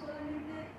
Absolutamente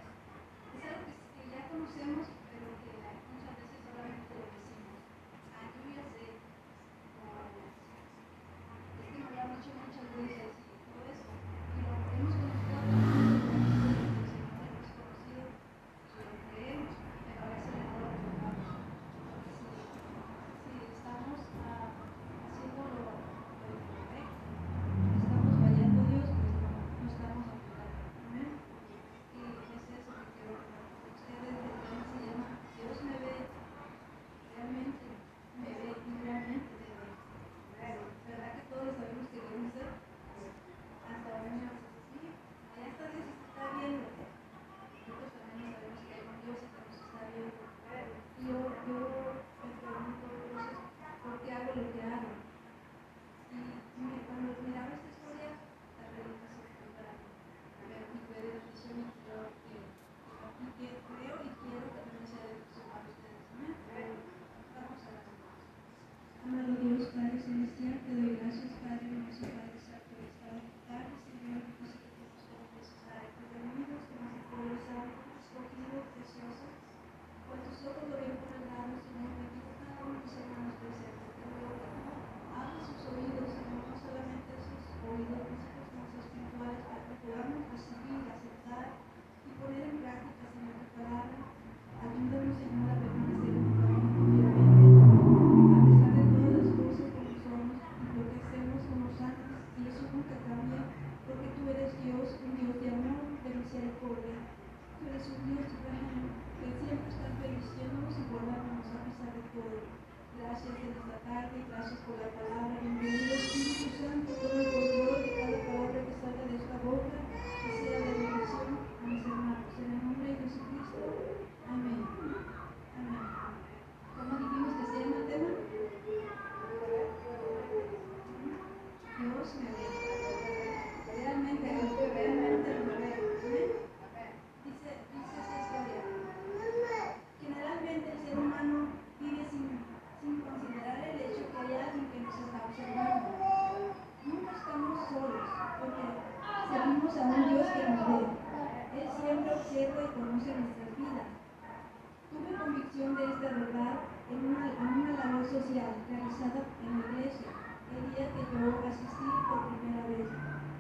en la iglesia el día que yo asistí por primera vez.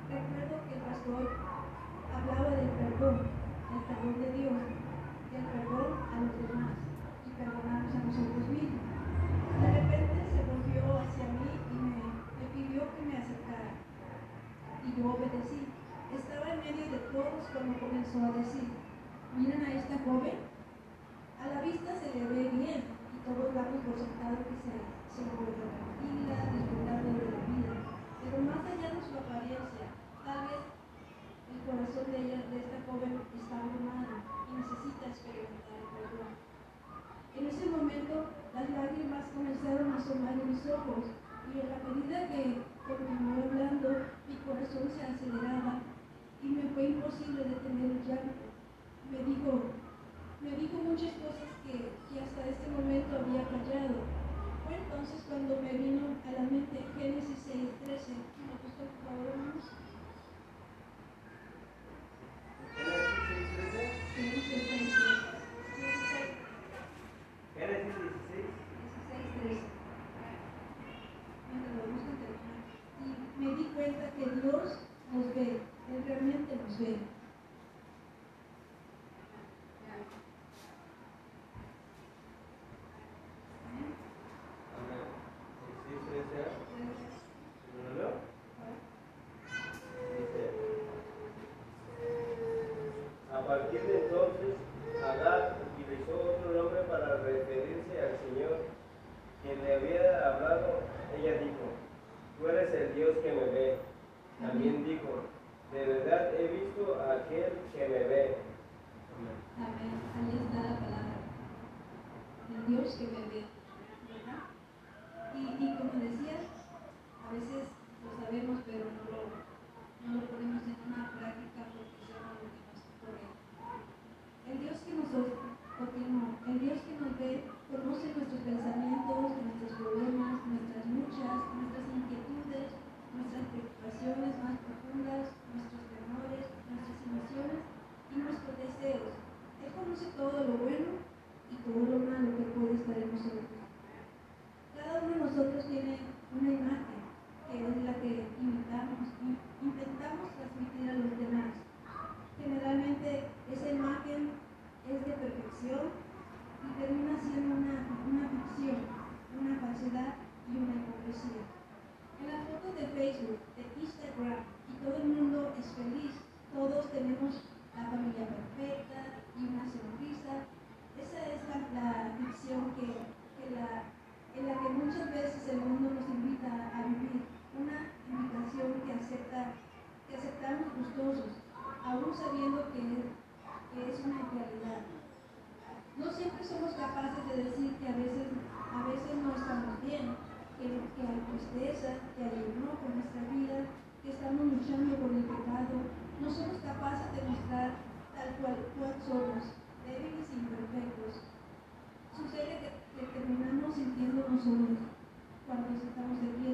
Recuerdo que el pastor hablaba del perdón, del perdón de Dios, del perdón a los demás y perdonarnos a nosotros mismos. De repente se volvió hacia mí y me, pidió que me acercara. Y yo obedecí. Estaba en medio de todos cuando comenzó a decir, miren a esta joven, a la vista se le ve bien y todos damos por sentado que se se volvió tranquila, disfrutando de la vida. partir de entonces cuando estamos aquí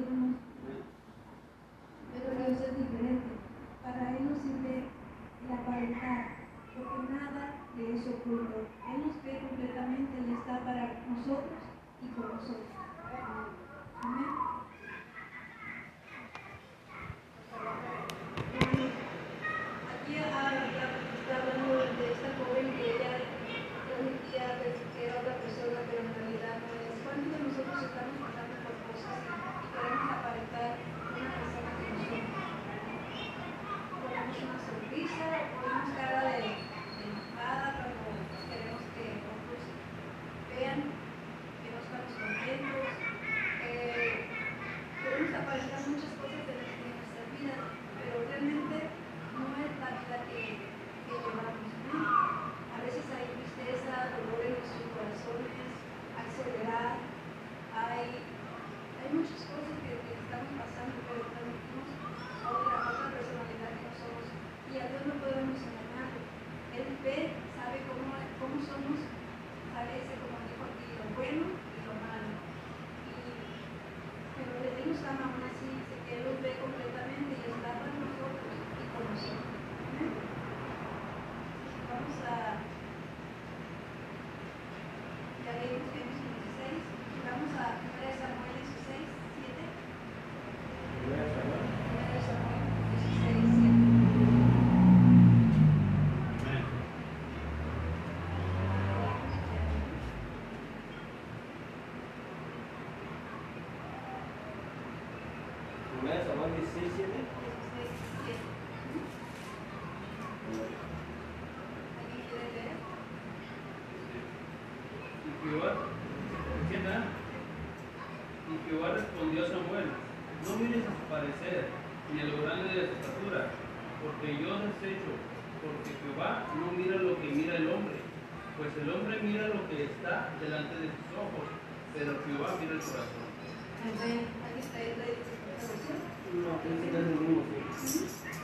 Primera Samuel 16, 7. Y Jehová, ¿qué ¿entiendes? Y Jehová respondió a Samuel, no mires a su parecer, ni a lo grande de su estatura, porque yo les he hecho, porque Jehová no mira lo que mira el hombre, pues el hombre mira lo que está delante de sus ojos, pero Jehová mira el corazón. Amén. Aquí está どういうこと?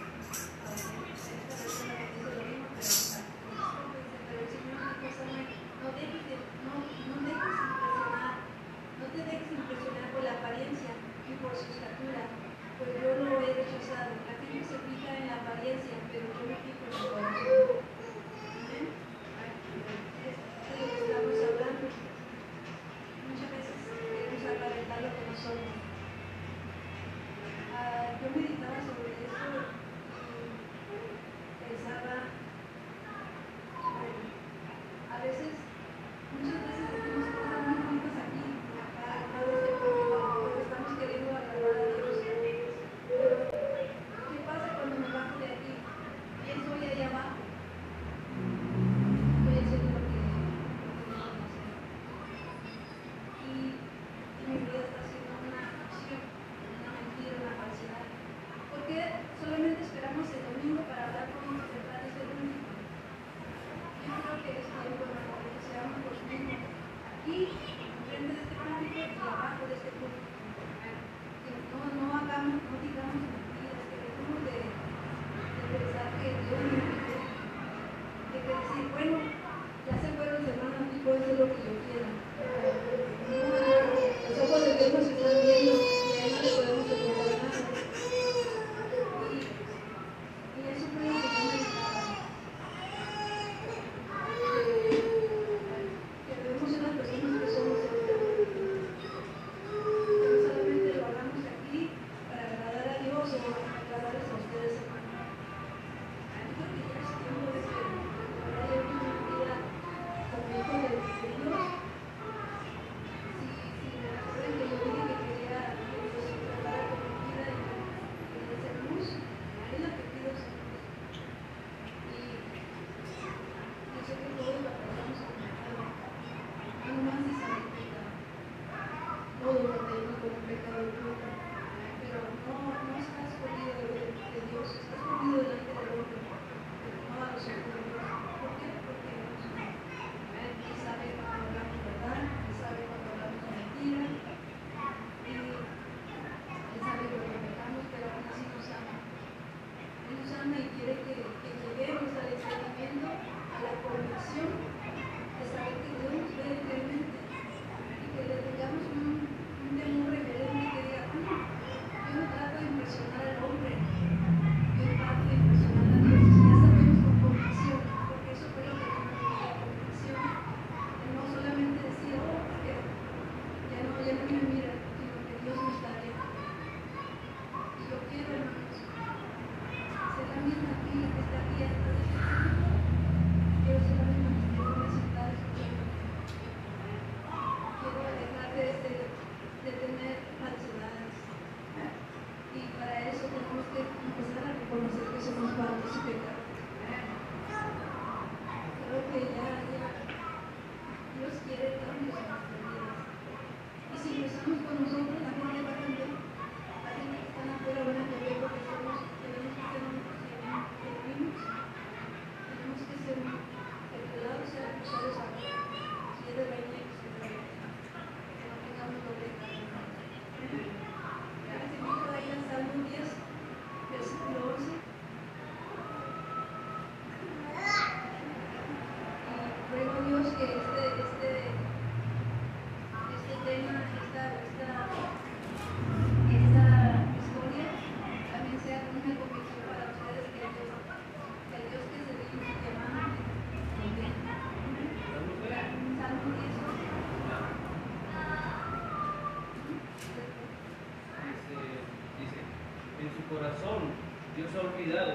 corazón Dios ha olvidado,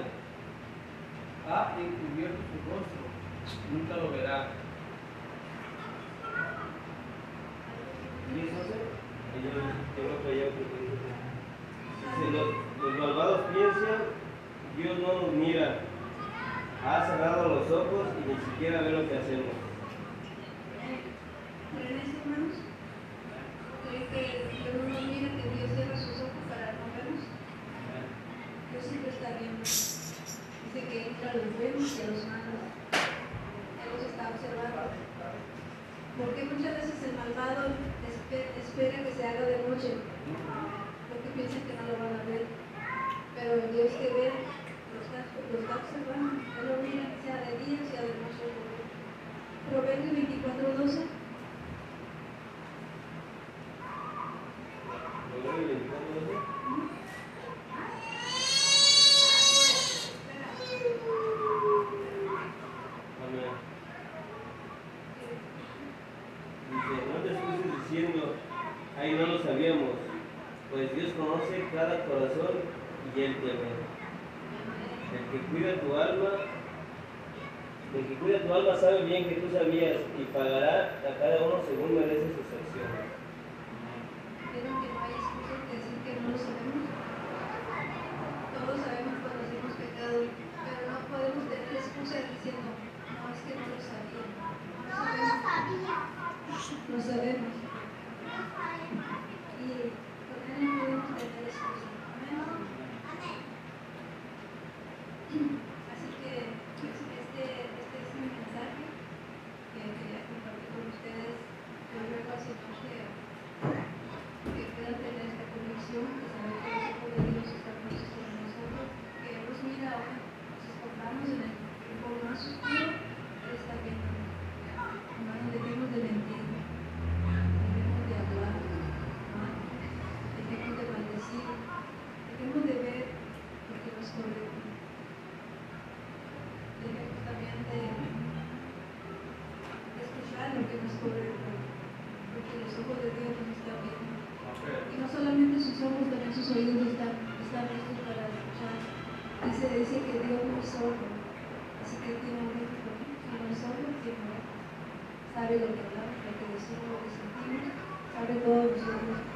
ha encubierto su rostro, nunca lo verá. ¿Y ah, los, los malvados piensan, Dios no nos mira, ha cerrado los ojos y ni siquiera ve lo que hacemos. Dice que entra a los buenos y a los malos. Él los está observando. Porque muchas veces el malvado espera que se haga de noche, porque piensa que no lo van a ver. Pero Dios que ve lo está, observando. Él lo mira, sea de día, sea de noche. Proverbios 24, 12. Dios conoce cada corazón y Él te ve. El que cuida tu alma, el que cuida tu alma sabe bien que tú sabías y pagará a cada uno según merece sus acciones. Pero que no hay excusa de decir que no lo sabemos. Todos sabemos cuando hacemos pecado, pero no podemos tener la excusa diciendo, no, es que no lo sabía. No, sabemos. no sabemos. Mm-hmm. solo, así que tiene un ritmo, últimamente no solo, sino sabe lo que hablamos, lo que decimos, lo que sentimos, sabe todo de nosotros.